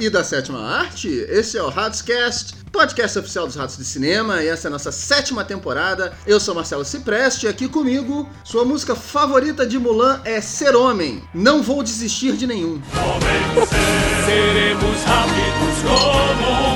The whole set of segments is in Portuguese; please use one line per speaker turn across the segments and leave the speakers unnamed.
E da sétima arte, esse é o Ratscast, podcast oficial dos Ratos de Cinema, e essa é a nossa sétima temporada. Eu sou Marcelo Cipreste e aqui comigo, sua música favorita de Mulan é Ser Homem. Não vou desistir de nenhum.
Seremos rápidos como.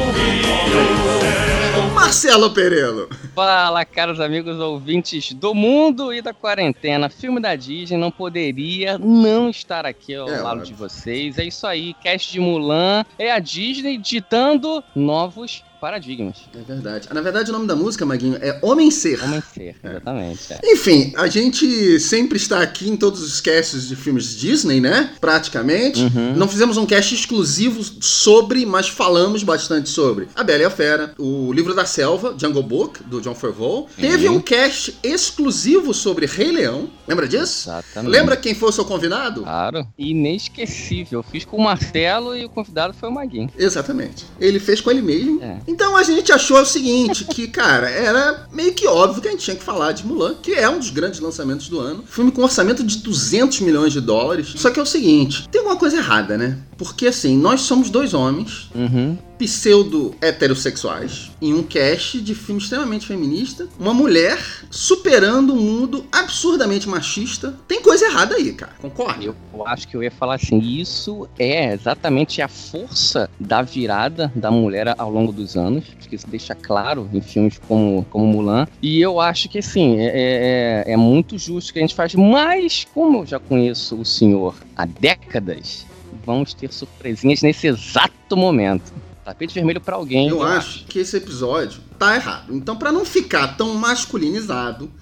Marcelo Perelo.
Fala, caros amigos ouvintes do mundo e da quarentena. Filme da Disney não poderia não estar aqui ao
É,
lado
óbvio.
de vocês. É isso aí, cast de Mulan é a Disney ditando novos paradigmas.
É verdade. Na verdade, o nome da música, Maguinho, é Homem Ser.
Homem ser, exatamente. é.
Enfim, a gente sempre está aqui em todos os casts de filmes Disney, né? Praticamente.
Uhum.
Não fizemos um cast exclusivo sobre, mas falamos bastante sobre A Bela e a Fera, o Livro da Selva, Jungle Book, do John Favreau. Teve um cast exclusivo sobre Rei Leão. Lembra disso?
Exatamente.
Lembra quem foi o seu convidado?
Claro. Inesquecível. Fiz com o Marcelo e o convidado foi o Maguinho.
Exatamente. Ele fez com ele mesmo.
É.
Então a gente achou o seguinte, que, cara, era meio que óbvio que a gente tinha que falar de Mulan, que é um dos grandes lançamentos do ano. Filme com orçamento de 200 milhões de dólares. Só que é o seguinte, tem alguma coisa errada, né? Porque assim, nós somos dois homens
Uhum.
Pseudo heterossexuais em um cast de filme extremamente feminista, uma mulher superando um mundo absurdamente machista. Tem coisa errada aí, cara. Concorda?
Eu acho que eu ia falar assim, isso é exatamente a força da virada da mulher ao longo dos anos. Acho que isso deixa claro em filmes como, como Mulan. E eu acho que, assim, é, é, é muito justo que a gente faz. Mas, como eu já conheço o senhor há décadas, vamos ter surpresinhas nesse exato momento. Tapete vermelho pra alguém.
Eu acho que esse episódio tá errado. Então, pra não ficar tão masculinizado,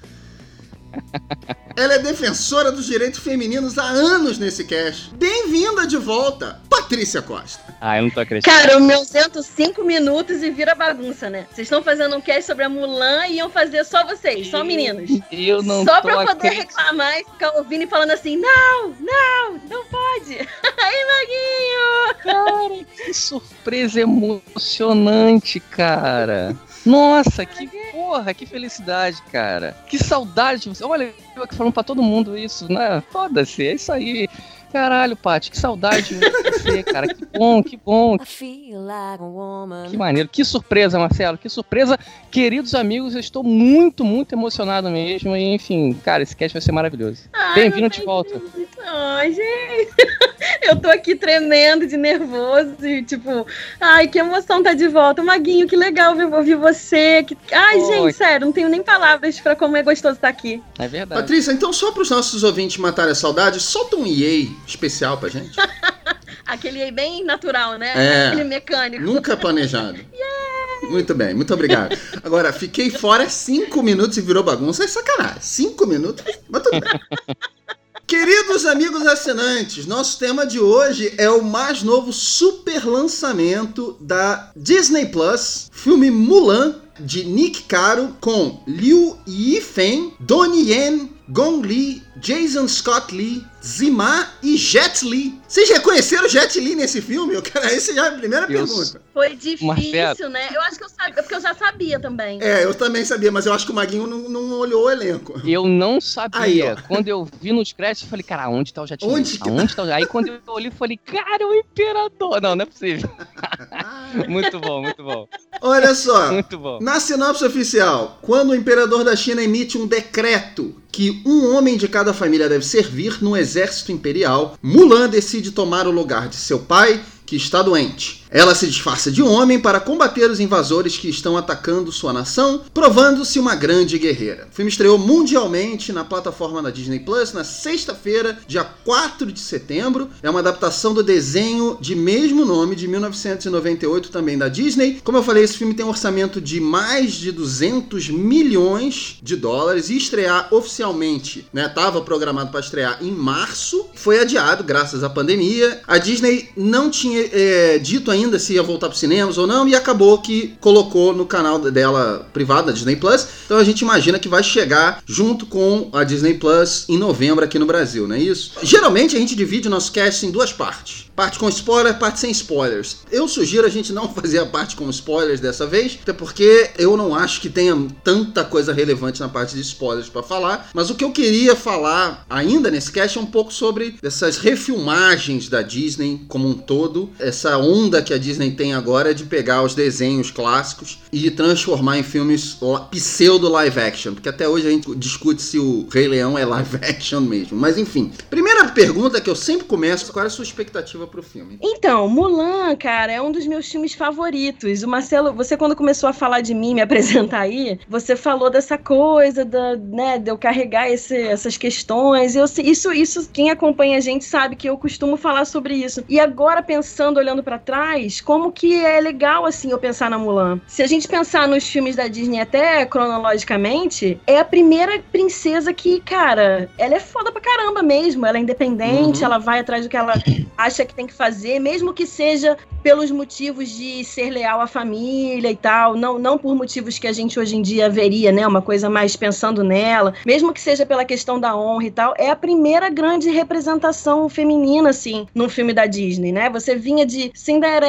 ela é defensora dos direitos femininos há anos nesse cast. Bem-vinda de volta, Patrícia Costa.
Ah, eu não tô acreditando.
Cara, o meu sento cinco minutos e vira bagunça, né? Vocês estão fazendo um cast sobre a Mulan e iam fazer só vocês, só meninos.
Eu não
só
tô
pra poder
acreditando.
reclamar e ficar ouvindo e falando assim: não, não, não pode.
Que surpresa emocionante, cara. Nossa, que porra, que felicidade, cara. Que saudade. Olha, eu aqui falando pra todo mundo isso, né? Foda-se, é isso aí. Caralho, Paty, que saudade de você, cara. Que bom, que bom. Que maneiro. Que surpresa, Marcelo. Que surpresa. Queridos amigos, eu estou muito, muito emocionado mesmo. E, enfim, cara, esse cast vai ser maravilhoso.
Ai,
Bem-vindo de volta.
Ai, gente. Eu tô aqui tremendo de nervoso e, tipo, ai, que emoção tá de volta. Maguinho, que legal ver- ouvir você. Que... Ai,
Oi.
gente, sério, não tenho nem palavras pra como é gostoso estar aqui.
É verdade.
Patrícia, então só pros nossos ouvintes matarem a saudade, solta um EA especial pra gente.
Aquele aí bem natural, né?
É.
Aquele mecânico.
Nunca planejado. Muito bem, muito obrigado. Agora, fiquei fora cinco minutos e virou bagunça. É sacanagem. Cinco minutos, mas tudo bem. Queridos amigos assinantes, nosso tema de hoje é o mais novo super lançamento da Disney Plus, filme Mulan, de Nick Caro, com Liu Yifeng, Donnie Yen, Gong Li, Jason Scott Lee, Zima e Jet Li. Vocês reconheceram Jet Li nesse filme? Eu quero, essa já é a primeira
Eu
pergunta.
Foi difícil,
Marcelo.
né? Eu acho que eu sabia, porque eu já sabia também.
É, eu também sabia, mas eu acho que o Maguinho não, não olhou o elenco.
Eu não sabia.
Aí,
quando eu vi nos créditos, eu falei, cara, onde tá o Jet Li?
Onde que tá?
Tá o... Aí quando eu olhei, eu falei, cara, o Imperador. Não, não é possível. muito bom, muito bom.
Olha só,
Muito bom.
na sinopse oficial, quando o imperador da China emite um decreto que um homem de cada família deve servir no exército imperial, Mulan decide tomar o lugar de seu pai, que está doente. Ela se disfarça de homem para combater os invasores que estão atacando sua nação, provando-se uma grande guerreira. O filme estreou mundialmente na plataforma da Disney Plus na sexta-feira, dia 4 de setembro. É uma adaptação do desenho de mesmo nome de 1998 também da Disney. Como eu falei, esse filme tem um orçamento de mais de 200 milhões de dólares e estrear oficialmente, né? Tava programado para estrear em março, foi adiado graças à pandemia. A Disney não tinha é, dito ainda se ia voltar para cinemas ou não, e acabou que colocou no canal dela privado, da Disney Plus. Então a gente imagina que vai chegar junto com a Disney Plus em novembro aqui no Brasil, não é isso? Geralmente a gente divide o nosso cast em duas partes. Parte com spoiler, parte sem spoilers. Eu sugiro a gente não fazer a parte com spoilers dessa vez, até porque eu não acho que tenha tanta coisa relevante na parte de spoilers para falar. Mas o que eu queria falar ainda nesse cast é um pouco sobre essas refilmagens da Disney como um todo, essa onda que a Disney tem agora de pegar os desenhos clássicos e transformar em filmes pseudo live action, porque até hoje a gente discute se o Rei Leão é live action mesmo. Mas enfim, primeira pergunta que eu sempre começo, qual é a sua expectativa pro filme?
Então, Mulan, cara, é um dos meus filmes favoritos. O Marcelo, você quando começou a falar de mim, me apresentar aí, você falou dessa coisa da, né, de eu carregar esse, essas questões. Eu, isso, isso, quem acompanha a gente sabe que eu costumo falar sobre isso. E agora pensando, olhando para trás, como que é legal assim eu pensar na Mulan. Se a gente pensar nos filmes da Disney até cronologicamente, é a primeira princesa que, cara, ela é foda pra caramba mesmo. Ela é independente,
Uhum.
ela vai atrás do que ela acha que tem que fazer, mesmo que seja pelos motivos de ser leal à família e tal, não, não por motivos que a gente hoje em dia veria, né? Uma coisa mais pensando nela, mesmo que seja pela questão da honra e tal, é a primeira grande representação feminina, assim, num filme da Disney, né? Você vinha de Cinderela,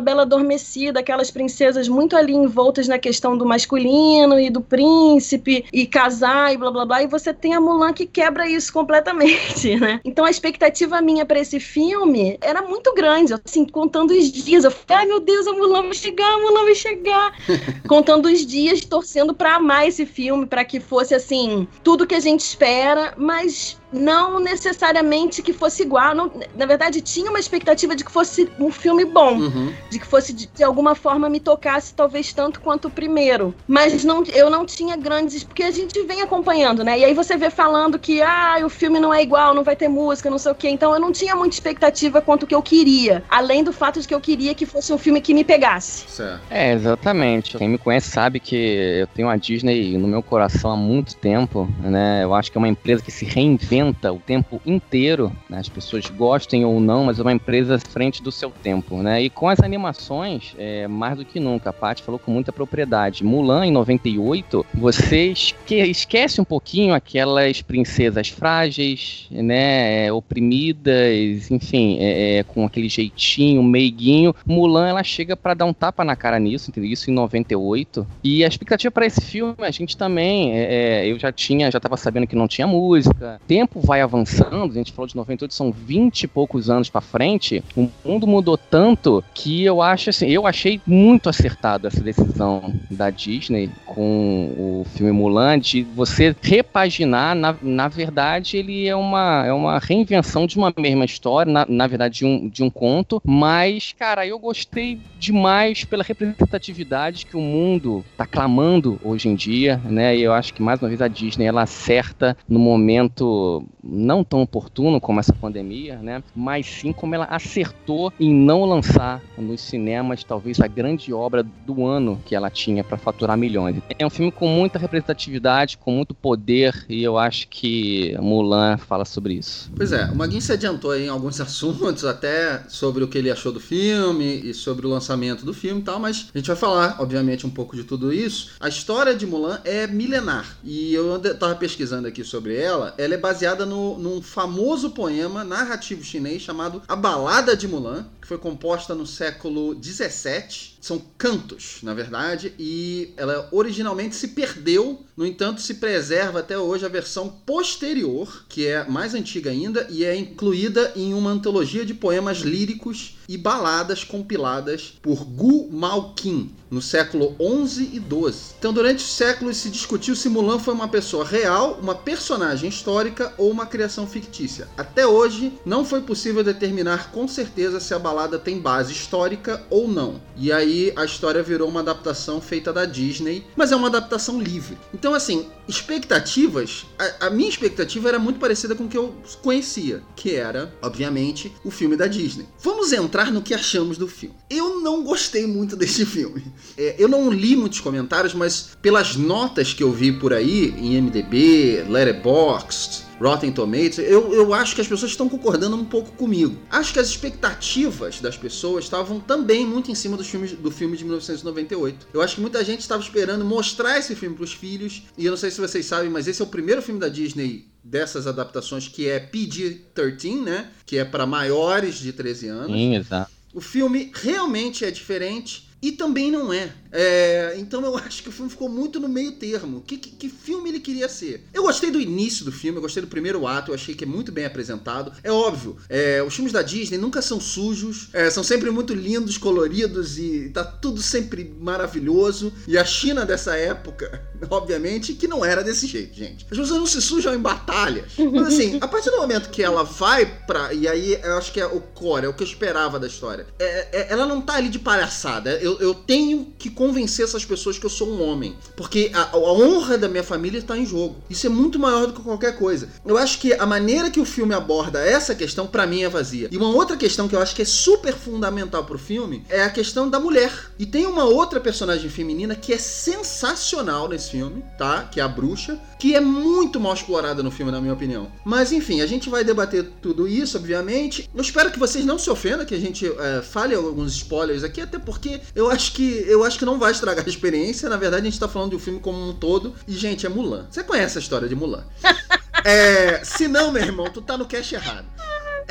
Bela Adormecida, aquelas princesas muito ali envoltas na questão do masculino e do príncipe, e casar e blá blá blá, e você tem a Mulan que quebra isso completamente, né? Então a expectativa minha pra esse filme era muito grande, assim, contando os dias. Eu falei, ai meu Deus, a Mulan vai chegar, a Mulan vai chegar. contando os dias, torcendo pra amar esse filme, pra que fosse, assim, tudo que a gente espera, mas não necessariamente que fosse igual. Não- na verdade, tinha uma expectativa de que fosse um filme bom
Uhum.
de que fosse de, de alguma forma me tocasse talvez tanto quanto o primeiro, mas não, eu não tinha grandes porque a gente vem acompanhando, né? E aí você vê falando que ah, o filme não é igual, não vai ter música, não sei o quê. Então eu não tinha muita expectativa quanto o que eu queria, além do fato de que eu queria que fosse um filme que me pegasse.
Certo.
É, exatamente. Quem me conhece sabe que eu tenho a Disney no meu coração há muito tempo, né? Eu acho que é uma empresa que se reinventa o tempo inteiro, né? As pessoas gostem ou não, mas é uma empresa à frente do seu tempo, né? E com as animações, é, mais do que nunca, a Paty falou com muita propriedade. Mulan, em 98, você esque- esquece um pouquinho aquelas princesas frágeis, né? é, Oprimidas, enfim, é, é, com aquele jeitinho meiguinho. Mulan, ela chega pra dar um tapa na cara nisso, entendeu? Isso em 98. E a expectativa pra esse filme, a gente também, é, é, eu já tinha, já tava sabendo que não tinha música. O tempo vai avançando, a gente falou de 98, são 20 e poucos anos pra frente. O mundo mudou tanto que eu acho assim, eu achei muito acertado essa decisão da Disney com o filme Mulan de você repaginar, na, na verdade, ele é uma, é uma reinvenção de uma mesma história, na, na verdade, de um, de um conto, mas, cara, eu gostei demais pela representatividade que o mundo tá clamando hoje em dia, né? E eu acho que, mais uma vez, a Disney, ela acerta no momento não tão oportuno como essa pandemia, né? Mas sim como ela acertou em não lançar nos cinemas talvez a grande obra do ano que ela tinha para faturar milhões. É um filme com muita representatividade, com muito poder e eu acho que Mulan fala sobre isso.
Pois é, o Maguinho se adiantou em alguns assuntos, até sobre o que ele achou do filme e sobre o lançamento do filme e tal, mas a gente vai falar, obviamente, um pouco de tudo isso. A história de Mulan é milenar e eu ande- tava pesquisando aqui sobre ela. Ela é baseada no, num famoso poema narrativo chinês chamado A Balada de Mulan, que foi composta no século 17. São cantos, na verdade, e ela originalmente se perdeu, no entanto, se preserva até hoje a versão posterior, que é mais antiga ainda e é incluída em uma antologia de poemas líricos e baladas compiladas por Gu Malqin no século 11 e 12. Então, durante os séculos se discutiu se Mulan foi uma pessoa real, uma personagem histórica ou uma criação fictícia. Até hoje, não foi possível determinar com certeza se a balada tem base histórica ou não. E aí a história virou uma adaptação feita da Disney, mas é uma adaptação livre. Então, assim, expectativas, a, a minha expectativa era muito parecida com o que eu conhecia, que era, obviamente, o filme da Disney. Vamos entrar no que achamos do filme. Eu não gostei muito desse filme. É, eu não li muitos comentários, mas pelas notas que eu vi por aí, em MDB, Letterboxd, Rotten Tomatoes, eu, eu acho que as pessoas estão concordando um pouco comigo. Acho que as expectativas das pessoas estavam também muito em cima dos filmes, do filme de 1998. Eu acho que muita gente estava esperando mostrar esse filme para os filhos, e eu não sei se vocês sabem, mas esse é o primeiro filme da Disney dessas adaptações que é PG-13, né? Que é para maiores de 13 anos.
Sim, exato.
O filme realmente é diferente e também não é. É, então eu acho que o filme ficou muito no meio termo. Que, que, que, filme ele queria ser? Eu gostei do início do filme, eu gostei do primeiro ato, eu achei que é muito bem apresentado. É óbvio, é, os filmes da Disney nunca são sujos, é, são sempre muito lindos, coloridos e tá tudo sempre maravilhoso. E a China dessa época, obviamente, que não era desse jeito, gente. As pessoas não se sujam em batalhas. Mas assim, a partir do momento que ela vai pra. E aí eu acho que é o core, é o que eu esperava da história. É, é, ela não tá ali de palhaçada. Eu, eu tenho que convencer essas pessoas que eu sou um homem. Porque a, a honra da minha família está em jogo. Isso é muito maior do que qualquer coisa. Eu acho que a maneira que o filme aborda essa questão, para mim, é vazia. E uma outra questão que eu acho que é super fundamental pro filme é a questão da mulher. E tem uma outra personagem feminina que é sensacional nesse filme, tá? Que é a bruxa, que é muito mal explorada no filme, na minha opinião. Mas enfim, a gente vai debater tudo isso, obviamente. Eu espero que vocês não se ofendam, que a gente é, fale alguns spoilers aqui, até porque eu acho que eu acho que não vai estragar a experiência. Na verdade, a gente tá falando de um filme como um todo. E, gente, é Mulan. Você conhece a história de Mulan? É, se não, meu irmão, tu tá no cash errado.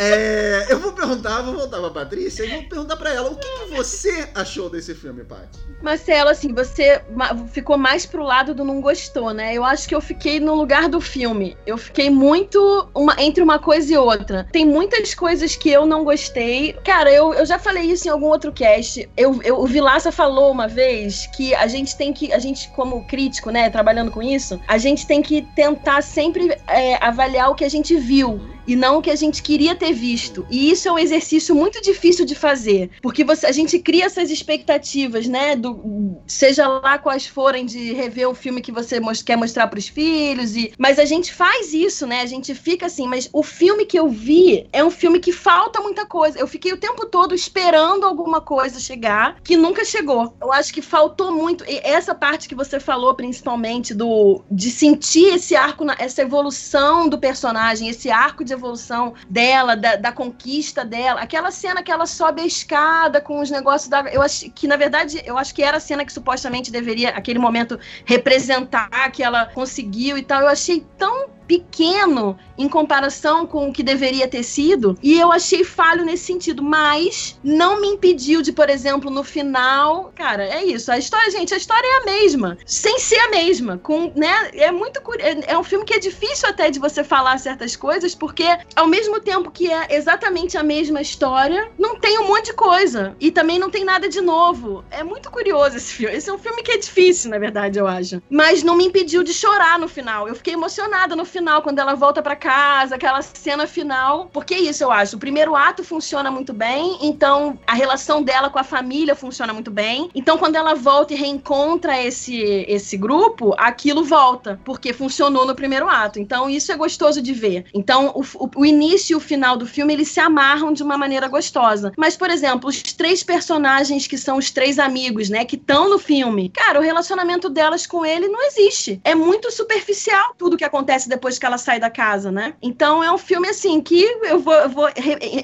É, eu vou perguntar, vou voltar pra Patrícia e vou perguntar pra ela o que, que você achou desse filme, Paty?
Marcelo, assim, você ficou mais pro lado do não gostou, né? Eu acho que eu fiquei no lugar do filme. Eu fiquei muito uma- entre uma coisa e outra. Tem muitas coisas que eu não gostei. Cara, eu, eu já falei isso em algum outro cast. Eu, eu, o Vilaça falou uma vez que a gente tem que, a gente como crítico, né, trabalhando com isso, a gente tem que tentar sempre é, avaliar o que a gente viu e não o que a gente queria ter visto. E isso é um exercício muito difícil de fazer, porque você, a gente cria essas expectativas, né? Do, seja lá quais forem de rever o filme que você mos- quer mostrar para os filhos, e, mas a gente faz isso, né? A gente fica assim, mas o filme que eu vi é um filme que falta muita coisa. Eu fiquei o tempo todo esperando alguma coisa chegar que nunca chegou. Eu acho que faltou muito. E essa parte que você falou, principalmente, do de sentir esse arco, essa evolução do personagem, esse arco de evolução dela, da, da conquista dela. Aquela cena que ela sobe a escada com os negócios da. Eu acho que, na verdade, eu acho que era a cena que supostamente deveria, aquele momento, representar que ela conseguiu e tal. Eu achei tão pequeno em comparação com o que deveria ter sido e eu achei falho nesse sentido, mas não me impediu de, por exemplo, no final, cara, é isso, a história, gente, a história é a mesma, sem ser a mesma, com, né, é muito é, é um filme que é difícil até de você falar certas coisas, porque ao mesmo tempo que é exatamente a mesma história, não tem um monte de coisa e também não tem nada de novo. É muito curioso esse filme. Esse é um filme que é difícil, na verdade, eu acho. Mas não me impediu de chorar no final. Eu fiquei emocionada no final, quando ela volta pra casa, aquela cena final. Porque é isso, eu acho. O primeiro ato funciona muito bem, então a relação dela com a família funciona muito bem. Então, quando ela volta e reencontra esse, esse grupo, aquilo volta, porque funcionou no primeiro ato. Então, isso é gostoso de ver. Então, o, o- o início e o final do filme, eles se amarram de uma maneira gostosa. Mas, por exemplo, os três personagens que são os três amigos, né, que estão no filme, cara, o relacionamento delas com ele não existe. É muito superficial tudo que acontece depois que ela sai da casa, né? Então, é um filme, assim, que eu vou, eu vou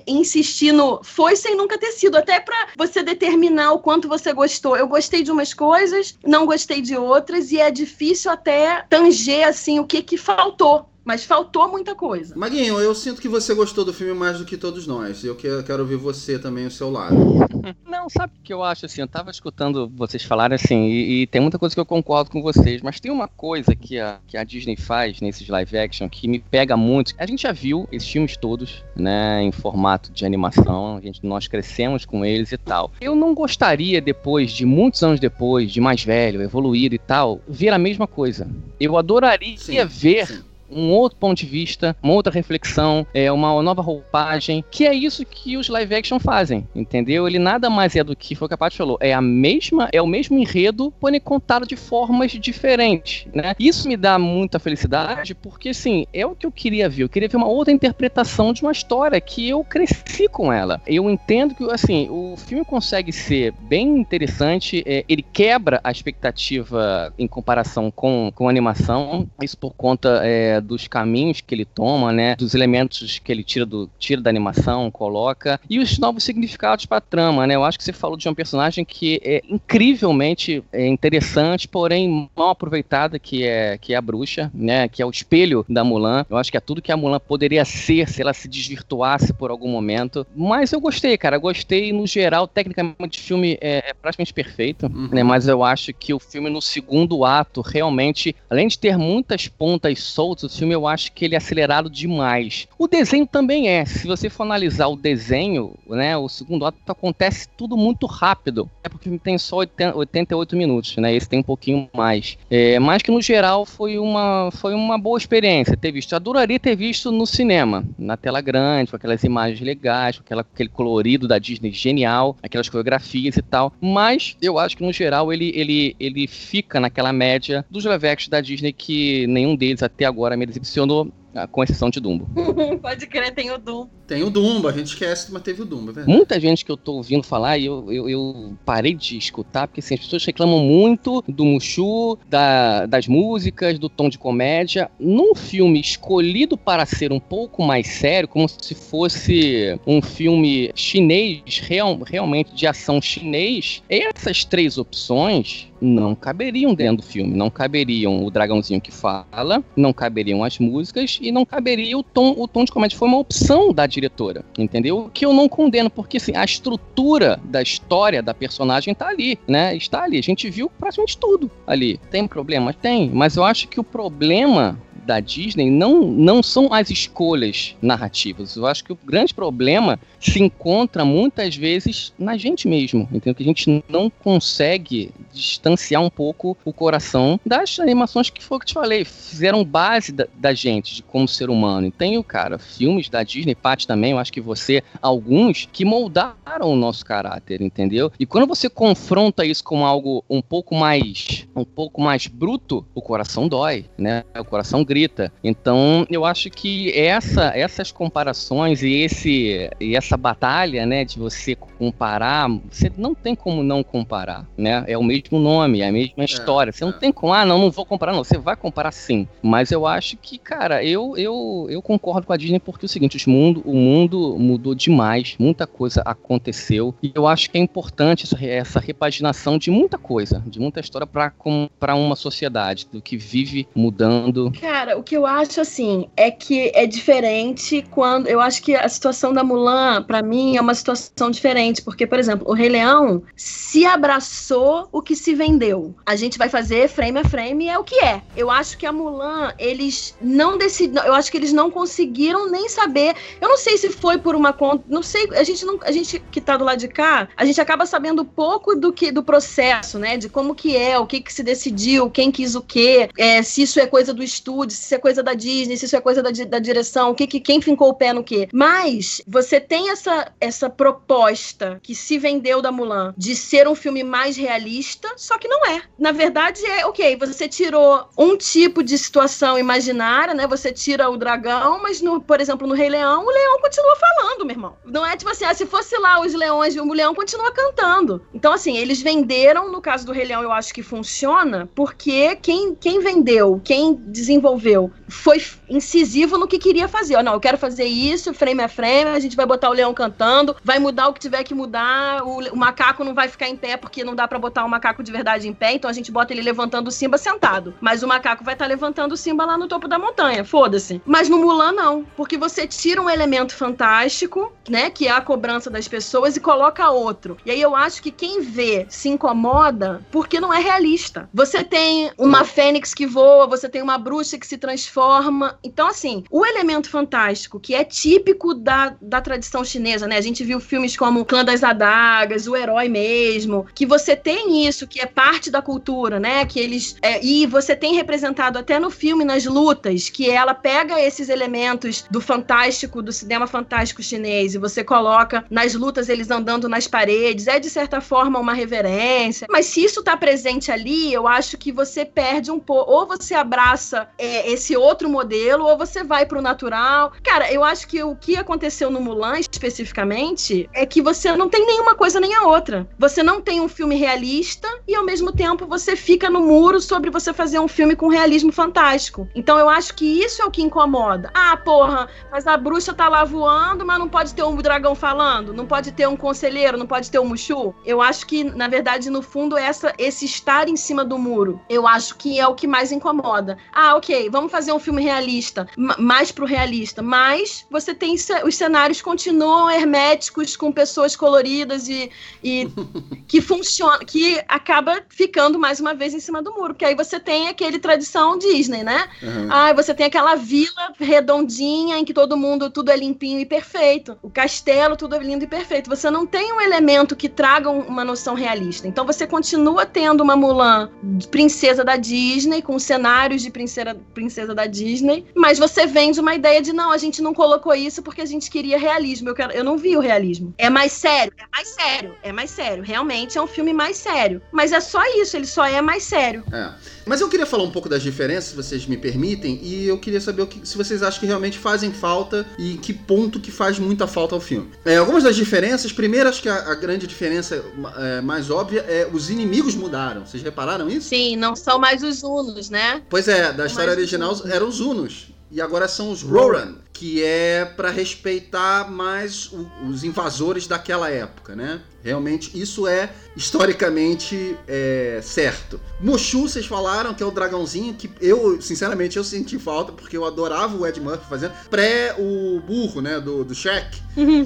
insistir no foi sem nunca ter sido, até pra você determinar o quanto você gostou. Eu gostei de umas coisas, não gostei de outras, e é difícil até tanger, assim, o que que faltou. Mas faltou muita coisa.
Maguinho, eu sinto que você gostou do filme mais do que todos nós. Eu que- quero ouvir você também, o seu lado.
Não, sabe o que eu acho assim? Eu tava escutando vocês falarem assim, e, e tem muita coisa que eu concordo com vocês, mas tem uma coisa que a, que a Disney faz nesses live action que me pega muito. A gente já viu esses filmes todos, né, em formato de animação, a gente, nós crescemos com eles e tal. Eu não gostaria, depois, de muitos anos depois, de mais velho, evoluído e tal, ver a mesma coisa. Eu adoraria
Sim,
ver
sim.
Um outro ponto de vista, uma outra reflexão, é uma nova roupagem, que é isso que os live action fazem, entendeu? Ele nada mais é do que foi o que a Paty falou, é a mesma, é o mesmo enredo, porém contado de formas diferentes, né? Isso me dá muita felicidade, porque assim, é o que eu queria ver, eu queria ver uma outra interpretação de uma história que eu cresci com ela. Eu entendo que assim, o filme consegue ser bem interessante, é, ele quebra a expectativa em comparação com, com a animação, isso por conta é, dos caminhos que ele toma, né? Dos elementos que ele tira, do, tira da animação, coloca. E os novos significados para a trama, né? Eu acho que você falou de um personagem que é incrivelmente é, interessante, porém mal aproveitada, que é, que é a bruxa, né? Que é o espelho da Mulan. Eu acho que é tudo que a Mulan poderia ser se ela se desvirtuasse por algum momento. Mas eu gostei, cara. Gostei no geral. Tecnicamente, o filme é, é praticamente perfeito, uhum. né? Mas eu acho que o filme no segundo ato, realmente, além de ter muitas pontas soltas, o filme eu acho que ele é acelerado demais. O desenho também é. Se você for analisar o desenho, né? O segundo ato acontece tudo muito rápido. É porque tem só 80, 88 minutos, né? Esse tem um pouquinho mais. É, mas que no geral foi uma, foi uma boa experiência ter visto. Eu adoraria ter visto no cinema, na tela grande, com aquelas imagens legais, com aquela, aquele colorido da Disney genial, aquelas coreografias e tal. Mas eu acho que no geral ele, ele, ele fica naquela média dos action da Disney que nenhum deles até agora me decepcionou com exceção de Dumbo.
Pode crer, tem o Dumbo.
Tem o Dumbo, a gente esquece, mas teve o Dumbo, é.
Muita gente que eu tô ouvindo falar, e eu, eu, eu, parei de escutar, porque assim, as pessoas reclamam muito do Mushu, da, das músicas, do tom de comédia. Num filme escolhido para ser um pouco mais sério, como se fosse um filme chinês, real, realmente de ação chinês, essas três opções não caberiam dentro do filme. Não caberiam o dragãozinho que fala, não caberiam as músicas e não caberia o tom, o tom de comédia. Foi uma opção da diretora, entendeu? O que eu não condeno, porque assim, a estrutura da história da personagem tá ali, né? Está ali. A gente viu praticamente tudo ali. Tem problema? Tem. Mas eu acho que o problema da Disney não, não são as escolhas narrativas. Eu acho que o grande problema se encontra muitas vezes na gente mesmo, entendeu? Que a gente não consegue distanciar um pouco o coração das animações que foi o que te falei, fizeram base da, da gente, de como ser humano. E tem, cara, filmes da Disney, Pat também, eu acho que você, alguns, que moldaram o nosso caráter, entendeu? E quando você confronta isso com algo um pouco mais, um pouco mais bruto, o coração dói, né? O coração grita. Então, eu acho que essa, essas comparações e esse e essa batalha, né, de você comparar, você não tem como não comparar, né? É o mesmo nome, é a mesma é, história. Você não é. tem como, ah, não, não vou comparar, não. Você vai comparar sim. Mas eu acho que, cara, eu eu, eu concordo com a Disney porque é o seguinte, o mundo, o mundo mudou demais, muita coisa aconteceu e eu acho que é importante essa, essa repaginação de muita coisa, de muita história para uma sociedade do que vive mudando.
Cara, Cara, o que eu acho assim é que é diferente quando. Eu acho que a situação da Mulan, para mim, é uma situação diferente. Porque, por exemplo, o Rei Leão se abraçou o que se vendeu. A gente vai fazer frame a frame é o que é. Eu acho que a Mulan, eles não decidiram. Eu acho que eles não conseguiram nem saber. Eu não sei se foi por uma conta. Não sei. A gente, não, a gente que tá do lado de cá, a gente acaba sabendo pouco do que do processo, né? De como que é, o que que se decidiu, quem quis o quê, é, se isso é coisa do estúdio se isso é coisa da Disney, se isso é coisa da, da direção, que, que quem fincou o pé no quê. Mas você tem essa, essa proposta que se vendeu da Mulan de ser um filme mais realista, só que não é. Na verdade, é ok, você tirou um tipo de situação imaginária, né? Você tira o dragão, mas, no, por exemplo, no Rei Leão, o leão continua falando, meu irmão. Não é tipo assim, ah, se fosse lá os leões, o leão continua cantando. Então, assim, eles venderam, no caso do Rei Leão, eu acho que funciona, porque quem, quem vendeu, quem desenvolveu foi incisivo no que queria fazer. Ó, não, eu quero fazer isso, frame a frame, a gente vai botar o leão cantando, vai mudar o que tiver que mudar, o, o macaco não vai ficar em pé porque não dá para botar o macaco de verdade em pé, então a gente bota ele levantando o Simba sentado. Mas o macaco vai estar tá levantando o Simba lá no topo da montanha, foda-se. Mas no Mulan não, porque você tira um elemento fantástico, né, que é a cobrança das pessoas e coloca outro. E aí eu acho que quem vê se incomoda porque não é realista. Você tem uma fênix que voa, você tem uma bruxa que se transforma. Então, assim, o elemento fantástico, que é típico da, da tradição chinesa, né? A gente viu filmes como Clã das Adagas, o Herói mesmo, que você tem isso, que é parte da cultura, né? Que eles. É, e você tem representado até no filme, nas lutas, que ela pega esses elementos do fantástico, do cinema fantástico chinês chinês e você coloca nas lutas eles andando nas paredes, é de certa forma uma reverência. Mas se isso tá presente ali, eu acho que você perde um pouco. Ou você abraça é, esse outro modelo, ou você vai pro natural. Cara, eu acho que o que aconteceu no Mulan especificamente é que você não tem nenhuma coisa nem a outra. Você não tem um filme realista e ao mesmo tempo você fica no muro sobre você fazer um filme com realismo fantástico. Então eu acho que isso é o que incomoda. Ah, porra, mas a bruxa tá lá voando, mas não pode ter um dragão falando, não pode ter um conselheiro, não pode ter um Mushu. Eu acho que, na verdade, no fundo, essa, esse estar em cima do muro, eu acho que é o que mais incomoda. Ah, ok, vamos fazer um filme realista, mais pro realista, mas você tem os cenários continuam herméticos com pessoas coloridas e, e que funciona, que acaba ficando mais uma vez em cima do muro, porque aí você tem aquele tradição Disney, né? Uhum. Ah, você tem aquela vila redondinha em que todo mundo tudo é limpinho e perfeito. O castelo tudo é lindo e perfeito. Você não tem um elemento que traga uma noção realista. Então você continua tendo uma Mulan princesa da Disney com cenários de princesa, princesa da Disney, mas você vende uma ideia de não, a gente não colocou isso porque a gente queria realismo. Eu, quero, eu não vi o realismo. É mais sério, é mais sério, é mais sério. Realmente é um filme mais sério. Mas é só isso, ele só é mais sério.
É. Mas eu queria falar um pouco das diferenças, se vocês me permitem, e eu queria saber o que, se vocês acham que realmente fazem falta e em que ponto que faz muita falta ao filme. É, algumas das diferenças, primeiro acho que a, a grande diferença é, mais óbvia é os inimigos mudaram. Vocês repararam isso?
Sim, não são mais os Unos, né?
Pois é, da história original eram os Unos. E agora são os Roran, que é para respeitar mais o, os invasores daquela época, né? Realmente, isso é historicamente é, certo. Mushu, vocês falaram que é o dragãozinho que eu, sinceramente, eu senti falta porque eu adorava o Ed Murphy fazendo pré o burro, né, do, do Shrek.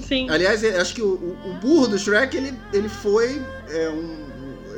Sim.
Aliás, acho que o, o, burro do Shrek, ele, ele foi é, um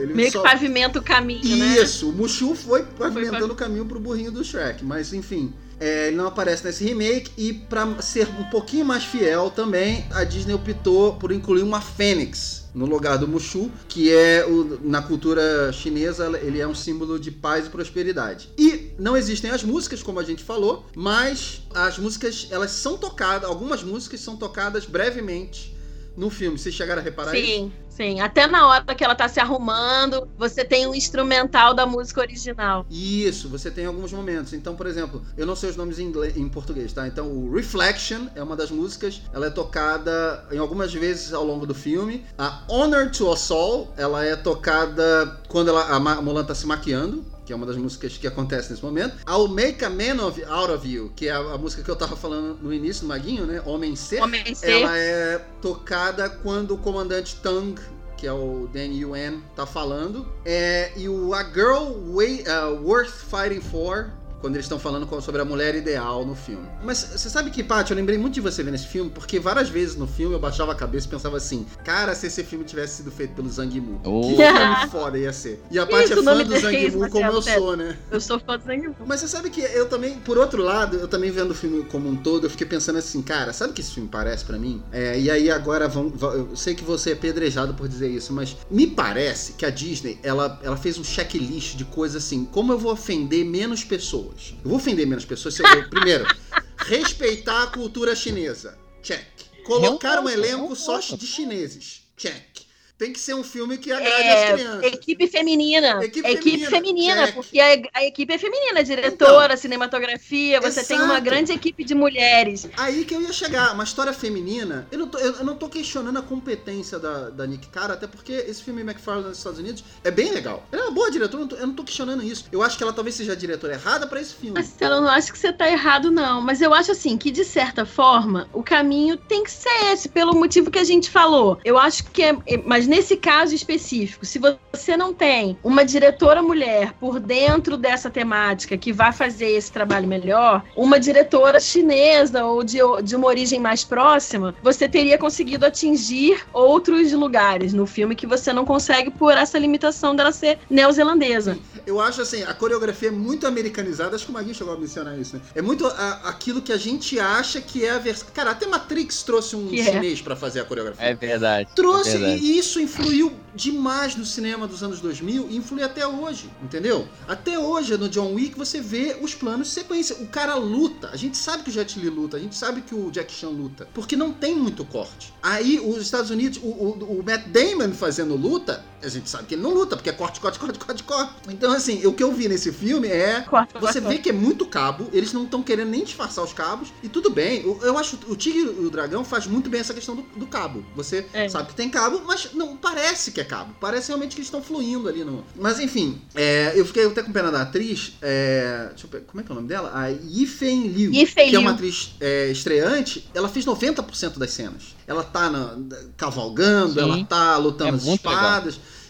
ele
Meio só... que pavimenta o caminho,
Isso, né? Isso, o Mushu foi pavimentando foi, o caminho pro burrinho do Shrek, mas enfim. É, ele não aparece nesse remake e para ser um pouquinho mais fiel também, a Disney optou por incluir uma fênix no lugar do Mushu, que é o, na cultura chinesa ele é um símbolo de paz e prosperidade. E não existem as músicas, como a gente falou, mas as músicas elas são tocadas, algumas músicas são tocadas brevemente no filme. Vocês chegaram a reparar
Sim.
isso?
Sim. Sim, até na hora que ela tá se arrumando, você tem um instrumental da música original.
Isso, você tem alguns momentos. Então, por exemplo, eu não sei os nomes em, inglês, em português, tá? Então, o Reflection é uma das músicas, ela é tocada em algumas vezes ao longo do filme. A Honor to Us All, ela é tocada quando ela, a Mulan tá se maquiando que é uma das músicas que acontece nesse momento. I'll Make a Man of, Out of You, que é a, a, música que eu tava falando no início, no Maguinho, né? Homem Ser.
Homem Ser.
Ela é tocada quando o comandante Tang que é o Dan Yuen, tá falando. É, e o A Girl Way, uh, Worth Fighting For quando eles estão falando sobre a mulher ideal no filme. Mas você sabe que, Paty, eu lembrei muito de você ver nesse filme, porque várias vezes no filme eu baixava a cabeça e pensava assim, cara, se esse filme tivesse sido feito pelo Zhang Yimou, oh. que filme foda ia ser. E a Paty é fã do Zhang Yimou como eu sou, né?
Eu sou fã do Zhang Yimou.
Mas você sabe que eu também, por outro lado, eu também vendo o filme como um todo, eu fiquei pensando assim, cara, sabe o que esse filme parece para mim? É, e aí agora vão, eu sei que você é pedrejado por dizer isso, mas me parece que a Disney, ela, ela fez um checklist de coisas assim, como eu vou ofender menos pessoas? Eu vou ofender menos pessoas se eu, primeiro, respeitar a cultura chinesa. Check. Colocar um elenco só de chineses. Check tem que ser um filme que agrade é, as crianças.
Equipe feminina. Equipe, equipe feminina, feminina porque a, a, equipe é feminina, diretora, então, cinematografia, você exato. tem uma grande equipe de mulheres.
Aí que eu ia chegar, uma história feminina. Eu não tô, eu, eu não tô questionando a competência da, da Nick Cara, até porque esse filme McFarlane nos Estados Unidos é bem legal. Ela é uma boa diretora, eu não, tô, eu não tô questionando isso. Eu acho que ela talvez seja a diretora errada para esse filme.
Mas eu não acho que você tá errado, não. Mas eu acho assim que, de certa forma, o caminho tem que ser esse, pelo motivo que a gente falou. Eu acho que é. Mas nesse caso específico, se você não tem uma diretora mulher por dentro dessa temática que vai fazer esse trabalho melhor, uma diretora chinesa ou de, de uma origem mais próxima, você teria conseguido atingir outros lugares no filme que você não consegue por essa limitação dela ser neozelandesa.
Eu acho assim, a coreografia é muito americanizada. Acho que o Maguinho chegou a mencionar isso, né? É muito a- aquilo que a gente acha que é a versão. Cara, até Matrix trouxe um
Que é.
chinês pra fazer a coreografia.
É verdade.
Trouxe,
é verdade.
e isso influiu demais no cinema dos anos 2000 e influi até hoje, entendeu? Até hoje, no John Wick, você vê os planos de sequência. O cara luta, a gente sabe que o Jet Li luta, a gente sabe que o Jack Chan luta, porque não tem muito corte. Aí, os Estados Unidos, o, o- o Matt Damon fazendo luta, a gente sabe que ele não luta, porque é corte, corte, corte, corte, corte. Então, assim, o que eu vi nesse filme é
Corta,
você
corta,
vê que é muito cabo, eles não estão querendo nem disfarçar os cabos, e tudo bem. Eu, eu acho que o Tigre e o Dragão faz muito bem essa questão do, do cabo. Você
É.
sabe que tem cabo, mas não parece que é cabo. Parece realmente que eles estão fluindo ali no. Mas enfim, é, eu fiquei até com pena da atriz. é, deixa eu ver, como é que é o nome dela? A Yifei Liu,
Yifei
que é uma
Liu.
atriz é, estreante. Ela fez 90% das cenas. Ela tá na- cavalgando,
Sim.
ela tá lutando
É
as
muito legal.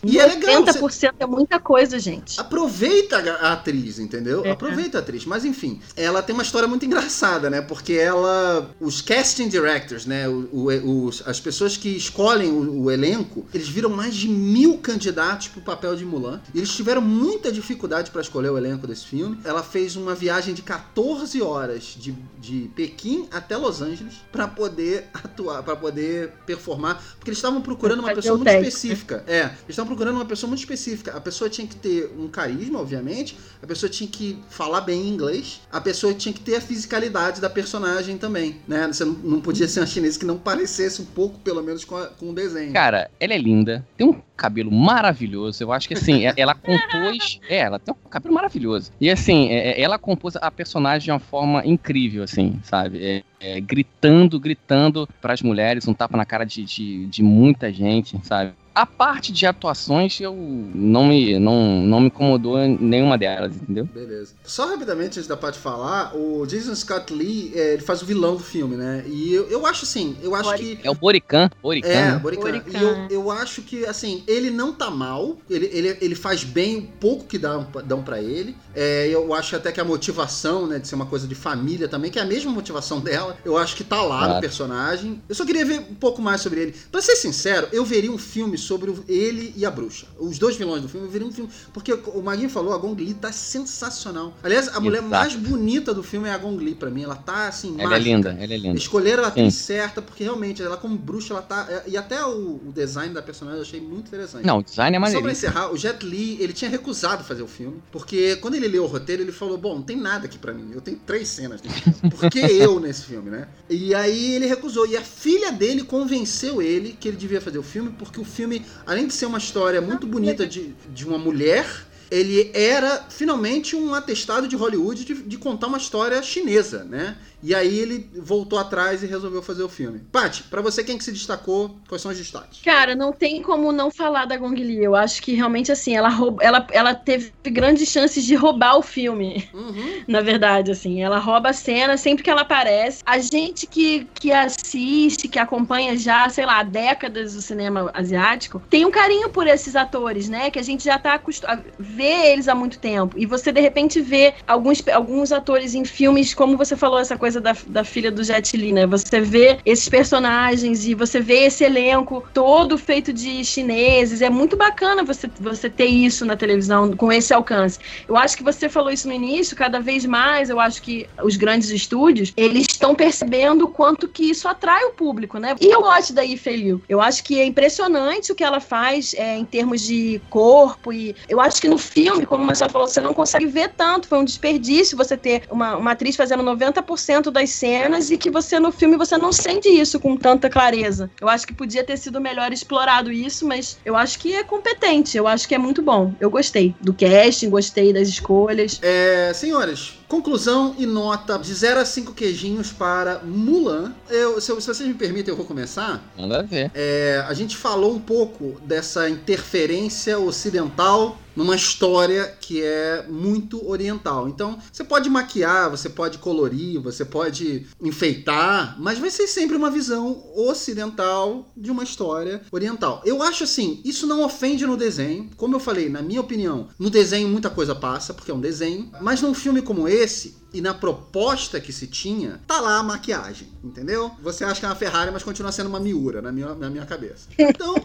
E é legal. você-
80% é muita coisa, gente.
Aproveita a atriz, entendeu?
É.
Aproveita a atriz. Mas enfim, ela tem uma história muito engraçada, né? Porque ela. Os casting directors, né? O- o- os- as pessoas que escolhem o, o elenco, eles viram mais de mil candidatos pro papel de Mulan. E eles tiveram muita dificuldade para escolher o elenco desse filme. Ela fez uma viagem de 14 horas de, de Pequim até Los Angeles para poder atuar, para poder performar. Porque eles estavam procurando uma
Fazer
pessoa muito
teste.
específica. É, eles estavam procurando uma pessoa muito específica. A pessoa tinha que ter um carisma, obviamente. A pessoa tinha que falar bem inglês. A pessoa tinha que ter a fisicalidade da personagem também, né? Você não, não podia ser uma chinesa que não parecesse um pouco, pelo menos, com, a- com o desenho.
Cara, ela é linda, tem um cabelo maravilhoso. Eu acho que assim, e- ela compôs. É, ela tem um cabelo maravilhoso. E assim, é- é- ela compôs a personagem de uma forma incrível, assim, sabe? É- é, gritando, gritando pras mulheres, um tapa na cara de, de, de muita gente, sabe? A parte de atuações, eu não me, não, não me incomodou nenhuma delas, entendeu?
Beleza. Só rapidamente, antes da parte falar, o Jason Scott Lee, é, ele faz o vilão do filme, né? E eu, eu acho assim, eu acho
Bori-
que
É o Borican. Borican.
É? Borican.
Borican.
E eu, eu acho que, assim, ele não tá mal. Ele, ele, ele faz bem o pouco que dão, dão para ele. É, eu acho até que a motivação, né, de ser uma coisa de família também, que é a mesma motivação dela, eu acho que tá lá no
Claro.
personagem. Eu só queria ver um pouco mais sobre ele. Pra ser sincero, eu veria um filme sobre ele e a bruxa. Os dois vilões do filme, veria um filme. Porque o Maguinho falou, a Gong Li tá sensacional. Aliás, a mulher
Exato.
mais bonita do filme é a Gong Li, pra mim. Ela tá, assim,
Ela é
mágica.
linda, ela é linda.
Escolheram a atriz certa, porque realmente, ela como bruxa, ela tá. E até o, o design da personagem eu achei muito interessante.
Não, o design é
Só pra
maneiro.
encerrar, o Jet Li, ele tinha recusado fazer o filme, porque quando ele leu o roteiro, ele falou: Bom, não tem nada aqui pra mim, eu tenho três cenas. Por que eu nesse filme, né? E aí ele recusou. E a filha dele convenceu ele que ele devia fazer o filme, porque o filme, além de ser uma história muito bonita de, de uma mulher. Ele era finalmente um atestado de Hollywood de, de contar uma história chinesa, né? E aí ele voltou atrás e resolveu fazer o filme. Paty, pra você quem que se destacou, quais são os destaques?
Cara, não tem como não falar da Gong Li. Eu acho que realmente assim, ela, rouba, ela, ela teve grandes chances de roubar o filme.
Uhum.
Na verdade, assim, ela rouba a cena sempre que ela aparece. A gente que, que assiste, que acompanha já, sei lá, décadas do cinema asiático, tem um carinho por esses atores, né? Que a gente já tá acostumado a ver eles há muito tempo. E você, de repente, vê alguns, alguns atores em filmes, como você falou, essa coisa da, da filha do Jet Li, né? Você vê esses personagens e você vê esse elenco todo feito de chineses. É muito bacana você, você ter isso na televisão com esse alcance. Eu acho que você falou isso no início, cada vez mais eu acho que os grandes estúdios, eles estão percebendo quanto que isso atrai o público, né? E eu gosto da Yifei Liu. Eu acho que é impressionante o que ela faz é, em termos de corpo e eu acho que no filme, como o Marcelo falou, você não consegue ver tanto, foi um desperdício você ter uma, uma atriz fazendo 90% das cenas e que você no filme você não sente isso com tanta clareza. Eu acho que podia ter sido melhor explorado isso, mas eu acho que é competente, eu acho que é muito bom. Eu gostei do casting, gostei das escolhas.
É, senhores, conclusão e nota de 0 a 5 queijinhos para Mulan. Eu, se, se vocês me permitem, eu vou começar.
Manda ver.
É, a gente falou um pouco dessa interferência ocidental numa história que é muito oriental. Então, você pode maquiar, você pode colorir, você pode enfeitar, mas vai ser sempre uma visão ocidental de uma história oriental. Eu acho assim, isso não ofende no desenho. Como eu falei, na minha opinião, no desenho muita coisa passa, porque é um desenho, mas num filme como esse, e na proposta que se tinha, tá lá a maquiagem, entendeu? Você acha que é uma Ferrari, mas continua sendo uma Miura na minha, na minha cabeça. Então,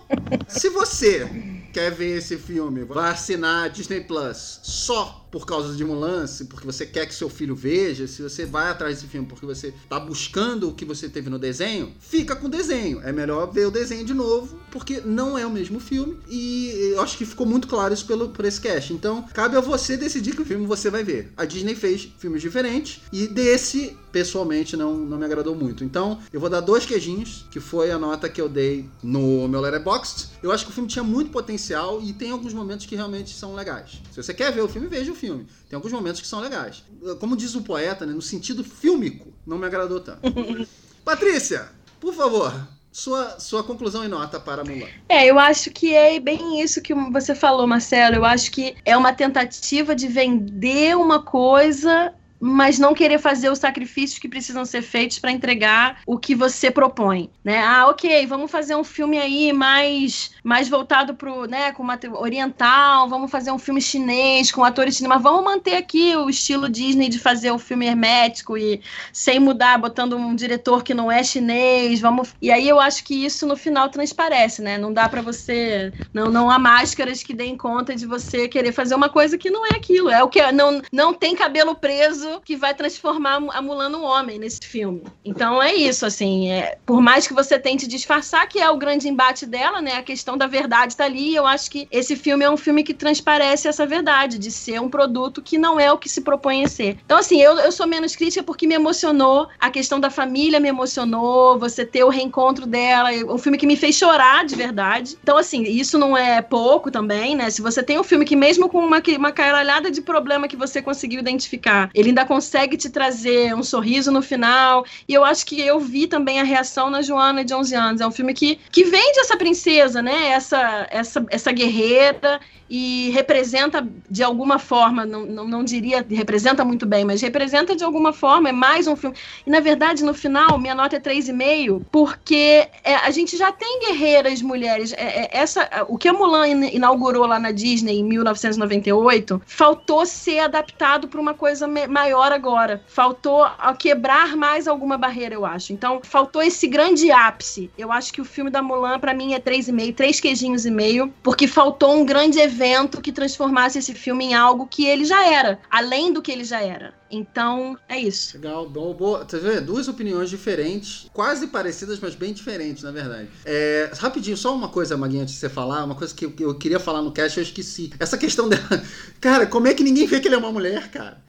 se você quer ver esse filme, vai assinar Disney Plus. Só por causa de Mulan, se porque você quer que seu filho veja, se você vai atrás desse filme porque você tá buscando o que você teve no desenho, fica com o desenho. É melhor ver o desenho de novo, porque não é o mesmo filme e eu acho que ficou muito claro isso pelo, por esse cast. Então, cabe a você decidir que filme você vai ver. A Disney fez filmes diferentes e desse, pessoalmente, não, não me agradou muito. Então, eu vou dar dois queijinhos, que foi a nota que eu dei no meu Letterboxd. Eu acho que o filme tinha muito potencial e tem alguns momentos que realmente são legais. Se você quer ver o filme, veja o filme. Tem alguns momentos que são legais. Como diz o poeta, né, no sentido fílmico, não me agradou tanto. Patrícia, por favor, sua, sua conclusão e nota para Mulan.
É, eu acho que é bem isso que você falou, Marcelo. Eu acho que é uma tentativa de vender uma coisa mas não querer fazer os sacrifícios que precisam ser feitos para entregar o que você propõe, né? Ah, ok, vamos fazer um filme aí mais, mais voltado pro, né, com uma oriental, vamos fazer um filme chinês com atores chineses, mas vamos manter aqui o estilo Disney de fazer o filme hermético e sem mudar, botando um diretor que não é chinês, vamos. E aí eu acho que isso no final transparece, né? Não dá para você, não, não há máscaras que deem conta de você querer fazer uma coisa que não é aquilo, é o que não não tem cabelo preso que vai transformar a Mulan num homem nesse filme. Então é isso, assim, é, por mais que você tente disfarçar, que é o grande embate dela, né? A questão da verdade tá ali, eu acho que esse filme é um filme que transparece essa verdade, de ser um produto que não é o que se propõe a ser. Então, assim, eu, eu sou menos crítica porque me emocionou, a questão da família me emocionou, você ter o reencontro dela, um filme que me fez chorar de verdade. Então, assim, isso não é pouco também, né? Se você tem um filme que, mesmo com uma, uma caralhada de problema que você conseguiu identificar, ele ainda consegue te trazer um sorriso no final. E eu acho que eu vi também a reação na Joana de 11 anos. É um filme que, que vende essa princesa, né? Essa, essa, essa guerreira e representa de alguma forma, não, não, não diria representa muito bem, mas representa de alguma forma, é mais um filme. E na verdade, no final, minha nota é 3,5, porque é, a gente já tem guerreiras mulheres. É, é, essa, o que a Mulan inaugurou lá na Disney em 1998 faltou ser adaptado para uma coisa maior agora. Faltou quebrar mais alguma barreira, eu acho. Então, faltou esse grande ápice. Eu acho que o filme da Mulan, para mim, é 3,5, três queijinhos e meio, porque faltou um grande evento que transformasse esse filme em algo que ele já era, além do que ele já era. Então, é isso.
Legal, bom, boa. Tá vendo? Duas opiniões diferentes, quase parecidas, mas bem diferentes, na verdade. É, rapidinho, só uma coisa, Maguinha, antes de você falar, uma coisa que eu, eu queria falar no cast, eu esqueci. Essa questão dela. Cara, como é que ninguém vê que ele é uma mulher, cara?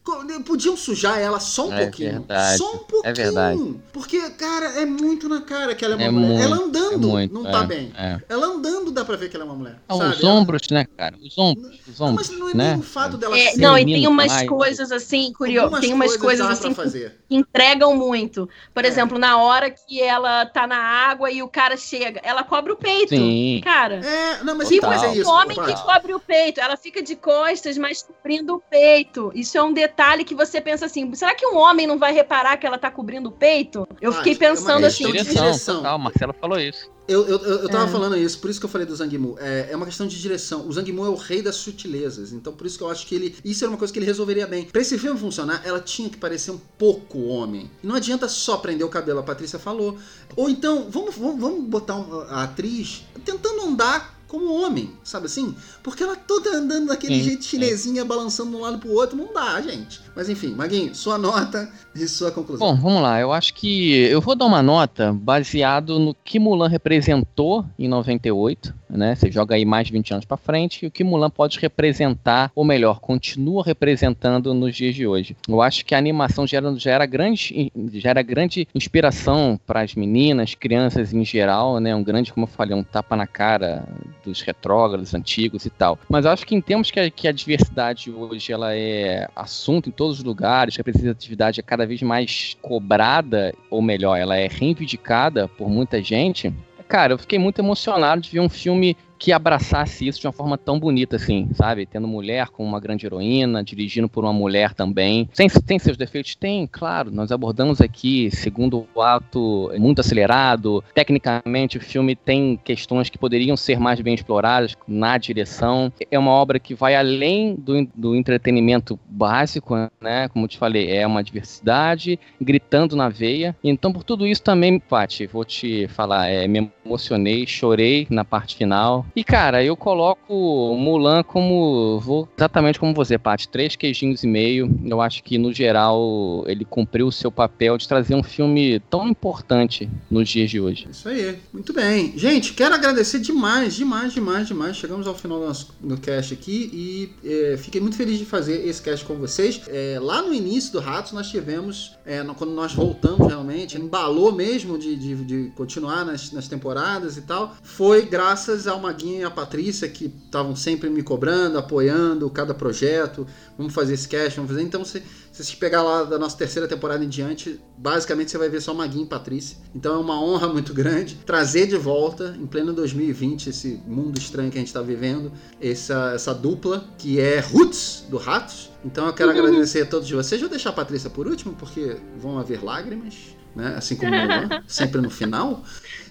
Podiam sujar ela só um
é
pouquinho.
Verdade.
Só um pouquinho.
É verdade.
Porque, cara, é muito na cara que ela é uma
É
mulher.
muito,
ela andando
é muito,
não tá
é,
bem.
é.
Ela andando dá pra ver que ela é uma mulher.
Ah,
sabe?
os ombros, né, cara? Os ombros. Os
Não,
ombros,
mas não é
né?
nem o fato dela
É,
ser.
não, e tem umas coisas assim, curioso,
Algumas
tem umas coisas,
dá
assim que
fazer.
que entregam muito. Por
É.
exemplo, na hora que ela tá na água e o cara chega, ela cobre o peito.
Sim.
Cara,
É, não, mas, mas é
um
isso.
homem que cobre o peito, ela fica de costas, mas cobrindo o peito. Isso é um detalhe que você pensa assim: será que um homem não vai reparar que ela tá cobrindo o peito? Eu
Ah,
fiquei
é uma
pensando
questão
assim.
Direção,
direção.
total. Marcelo falou isso.
Eu, eu, eu, tava
É.
falando isso, por isso que eu falei do Zhang Yimou. É, é uma questão de direção. O Zhang Yimou é o rei das sutilezas. Então, por isso que eu acho que ele. Isso era uma coisa que ele resolveria bem. Pra esse filme funcionar, ela tinha que parecer um pouco homem. Não adianta só prender o cabelo, a Patrícia falou. Ou então, vamos, vamos, vamos botar um- a atriz tentando andar como homem, sabe assim? Porque ela toda andando daquele
Sim,
jeito
sim.
chinesinha, balançando de um lado pro outro, não dá, gente. Mas enfim, Maguinho, sua nota e sua conclusão.
Bom, vamos lá. Eu acho que eu vou dar uma nota baseado no que Mulan representou em 98, né? Você joga aí mais de 20 anos pra frente e o que Mulan pode representar, ou melhor, continua representando nos dias de hoje. Eu acho que a animação gera, gera grande gera grande inspiração para as meninas, crianças em geral, né? Um grande, como eu falei, um tapa na cara dos retrógrados antigos e tal. Mas eu acho que em termos que a, que a diversidade hoje ela é assunto em todos os lugares, que a representatividade é cada vez mais cobrada, ou melhor, ela é reivindicada por muita gente. Cara, eu fiquei muito emocionado de ver um filme que abraçasse isso de uma forma tão bonita assim, sabe? Tendo mulher como uma grande heroína, dirigindo por uma mulher também. Tem, tem seus defeitos? Tem, claro. Nós abordamos aqui, segundo o ato, muito acelerado. Tecnicamente, o filme tem questões que poderiam ser mais bem exploradas na direção. É uma obra que vai além do, do entretenimento básico, né? Como eu te falei, é uma diversidade gritando na veia. Então, por tudo isso também, Paty, vou te falar, é, me emocionei, chorei na parte final E, cara, eu coloco Mulan como. Vou exatamente como você, Paty. Três queijinhos e meio. Eu acho que, no geral, ele cumpriu o seu papel de trazer um filme tão importante nos dias de hoje.
Isso aí, muito bem. Gente, quero agradecer demais, demais, demais, demais. Chegamos ao final do nosso do cast aqui e é, fiquei muito feliz de fazer esse cast com vocês. É, lá no início do Ratos, nós tivemos, é, no- quando nós voltamos realmente, embalou mesmo de, de, de continuar nas, nas temporadas e tal, foi graças ao Maguinho e à Patrícia que estavam sempre me cobrando, apoiando cada projeto. Vamos fazer esse cast, vamos fazer. Então, se, se você pegar lá da nossa terceira temporada em diante, basicamente você vai ver só Maguinho e Patrícia. Então é uma honra muito grande trazer de volta, em pleno 2020, esse mundo estranho que a gente está vivendo, essa, essa dupla que é Roots do Ratos. Então eu quero agradecer a todos vocês. Vou deixar a Patrícia por último, porque vão haver lágrimas. Né? Assim como o Mulan, sempre no final.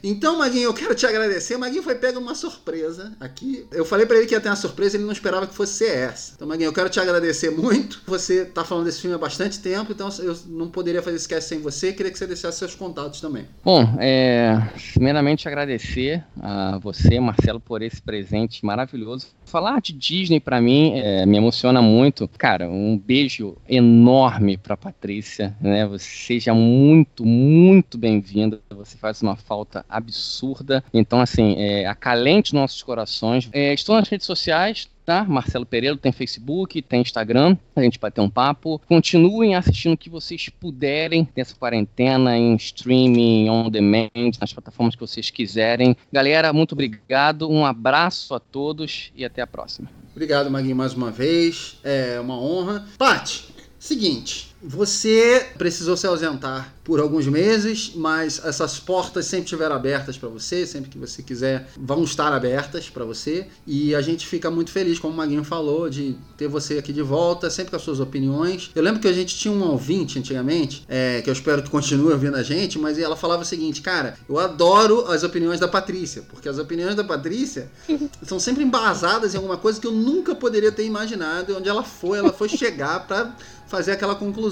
Então, Maguinho, eu quero te agradecer. Maguinho foi pego numa surpresa aqui. Eu falei pra ele que ia ter uma surpresa, ele não esperava que fosse ser essa. Então, Maguinho, eu quero te agradecer muito. Você tá falando desse filme há bastante tempo, então eu não poderia fazer esse cast sem você. Queria que você deixasse seus contatos também.
Bom, é, primeiramente agradecer a você, Marcelo, por esse presente maravilhoso. Falar de Disney pra mim é, me emociona muito. Cara, um beijo enorme pra Patrícia, né? Seja muito, muito bem-vinda. Você faz uma falta absurda. Então, assim, é, acalente nossos corações. É, estou nas redes sociais, tá? Marcelo Pereira tem Facebook, tem Instagram, a gente bater um papo. Continuem assistindo o que vocês puderem nessa quarentena, em streaming, on demand, nas plataformas que vocês quiserem. Galera, muito obrigado, um abraço a todos e até a próxima.
Obrigado, Maguinho, mais uma vez. É uma honra. Paty, seguinte. Você precisou se ausentar por alguns meses, mas essas portas sempre estiveram abertas para você, sempre que você quiser, vão estar abertas para você. E a gente fica muito feliz, como o Maguinho falou, de ter você aqui de volta, sempre com as suas opiniões. Eu lembro que a gente tinha um ouvinte antigamente, é, que eu espero que continue ouvindo a gente, mas ela falava o seguinte, cara, eu adoro as opiniões da Patrícia, porque as opiniões da Patrícia são sempre embasadas em alguma coisa que eu nunca poderia ter imaginado, e onde ela foi, ela foi chegar para fazer aquela conclusão.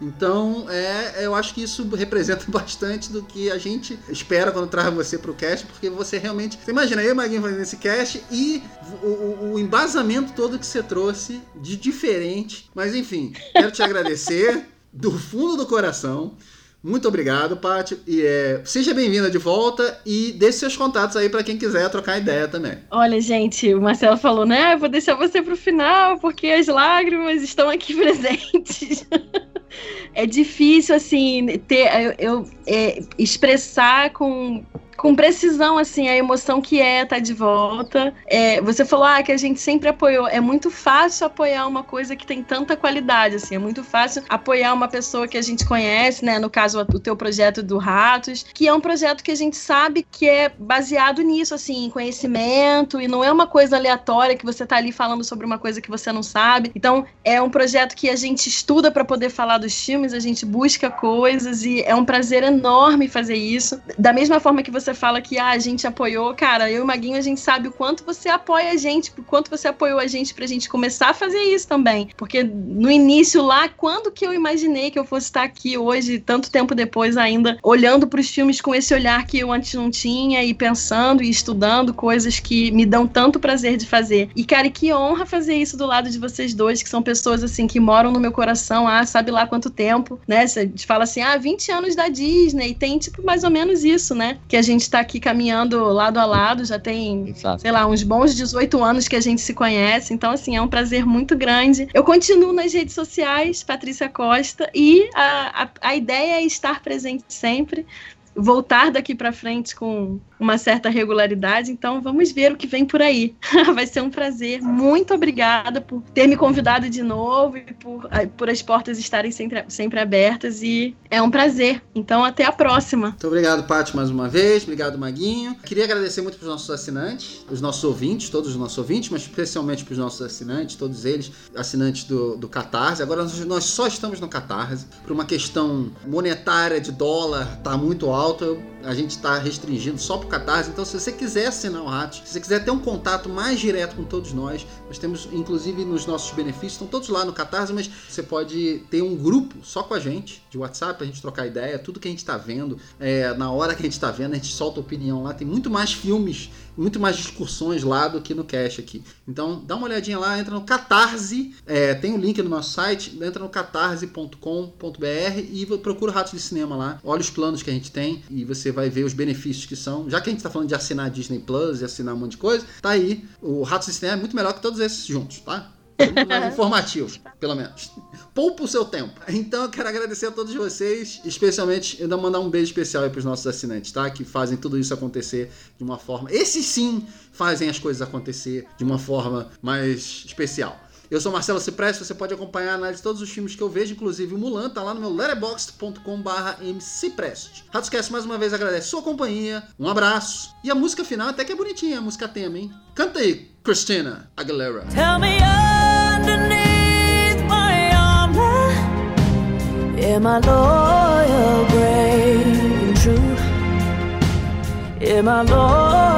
Então, é, eu acho que isso representa bastante do que a gente espera quando traz você pro cast, porque você realmente. Você imagina eu e o Maguinho fazendo esse cast e o, o- o embasamento todo que você trouxe de diferente. Mas enfim, quero te agradecer do fundo do coração. Muito obrigado, Paty. E é, seja bem-vinda de volta e deixe seus contatos aí para quem quiser trocar ideia também.
Olha, gente, o Marcelo falou, né? Eu vou deixar você pro final, porque as lágrimas estão aqui presentes. é difícil, assim, ter, eu, eu, é, expressar com, com precisão, assim, a emoção que é estar de volta. É, você falou, ah, que a gente sempre apoiou. É muito fácil apoiar uma coisa que tem tanta qualidade, assim. É muito fácil apoiar uma pessoa que a gente conhece, né? No caso, o teu projeto do Ratos, que é um projeto que a gente sabe que é baseado nisso, assim, em conhecimento, e não é uma coisa aleatória que você tá ali falando sobre uma coisa que você não sabe. Então, é um projeto que a gente estuda para poder falar dos filmes, a gente busca coisas, e é um prazer enorme fazer isso. Da mesma forma que você fala que ah, a gente apoiou, cara, eu e o Maguinho, a gente sabe o quanto você apoia a gente, o quanto você apoiou a gente pra gente começar a fazer isso também. Porque no início lá, quando que eu imaginei que eu fosse estar aqui hoje, tanto tempo depois ainda, olhando para os filmes com esse olhar que eu antes não tinha e pensando e estudando coisas que me dão tanto prazer de fazer. E cara, que honra fazer isso do lado de vocês dois, que são pessoas assim que moram no meu coração há sabe lá quanto tempo, né? Você fala assim, ah, 20 anos da Disney, tem tipo mais ou menos isso, né? Que a gente tá aqui caminhando lado a lado, já tem
Exato.
sei lá, uns bons 18 anos que a gente se conhece. Então, assim, é um prazer muito grande. Eu continuo nas redes sociais, Patrícia Costa, e a, a, a ideia é estar presente sempre. Voltar daqui para frente com uma certa regularidade, então vamos ver o que vem por aí. Vai ser um prazer. Muito obrigada por ter me convidado de novo e por, por as portas estarem sempre, sempre abertas. E é um prazer. Então, até a próxima.
Muito obrigado, Paty, mais uma vez. Obrigado, Maguinho. Queria agradecer muito para os nossos assinantes, os nossos ouvintes, todos os nossos ouvintes, mas especialmente para os nossos assinantes, todos eles, assinantes do, do Catarse. Agora nós, só estamos no Catarse. Por uma questão monetária de dólar, tá muito alto. a gente está restringindo só para o Catarse. Então, se você quiser assinar o Ratos, se você quiser ter um contato mais direto com todos nós, nós temos, inclusive, nos nossos benefícios, estão todos lá no Catarse, mas você pode ter um grupo só com a gente, de WhatsApp pra gente trocar ideia, tudo que a gente tá vendo, é, na hora que a gente tá vendo, a gente solta opinião lá. Tem muito mais filmes, muito mais discussões lá do que no Cash aqui. Então dá uma olhadinha lá, entra no Catarse, é, tem o link no nosso site, entra no catarse.com.br e procura Ratos de Cinema lá. Olha os planos que a gente tem e você vai ver os benefícios que são. Já que a gente tá falando de assinar Disney Plus e assinar um monte de coisa, tá aí. O Ratos de Cinema é muito melhor que todos esses juntos, tá? Muito mais informativo, pelo menos. Poupa o seu tempo. Então eu quero agradecer a todos vocês, especialmente eu vou mandar um beijo especial aí pros nossos assinantes, tá? Que fazem tudo isso acontecer de uma forma. Esses sim fazem as coisas acontecer de uma forma mais especial. Eu sou Marcelo Cipreste, você pode acompanhar a análise de todos os filmes que eu vejo, inclusive o Mulan, tá lá no meu letterboxd.com.br mcipreste. Ratscast mais uma vez agradece sua companhia, um abraço, e a música final até que é bonitinha, a música tema, hein? Canta aí, Christina Aguilera.
Tell me underneath my armor, am I loyal, brave, and true? Am I loyal,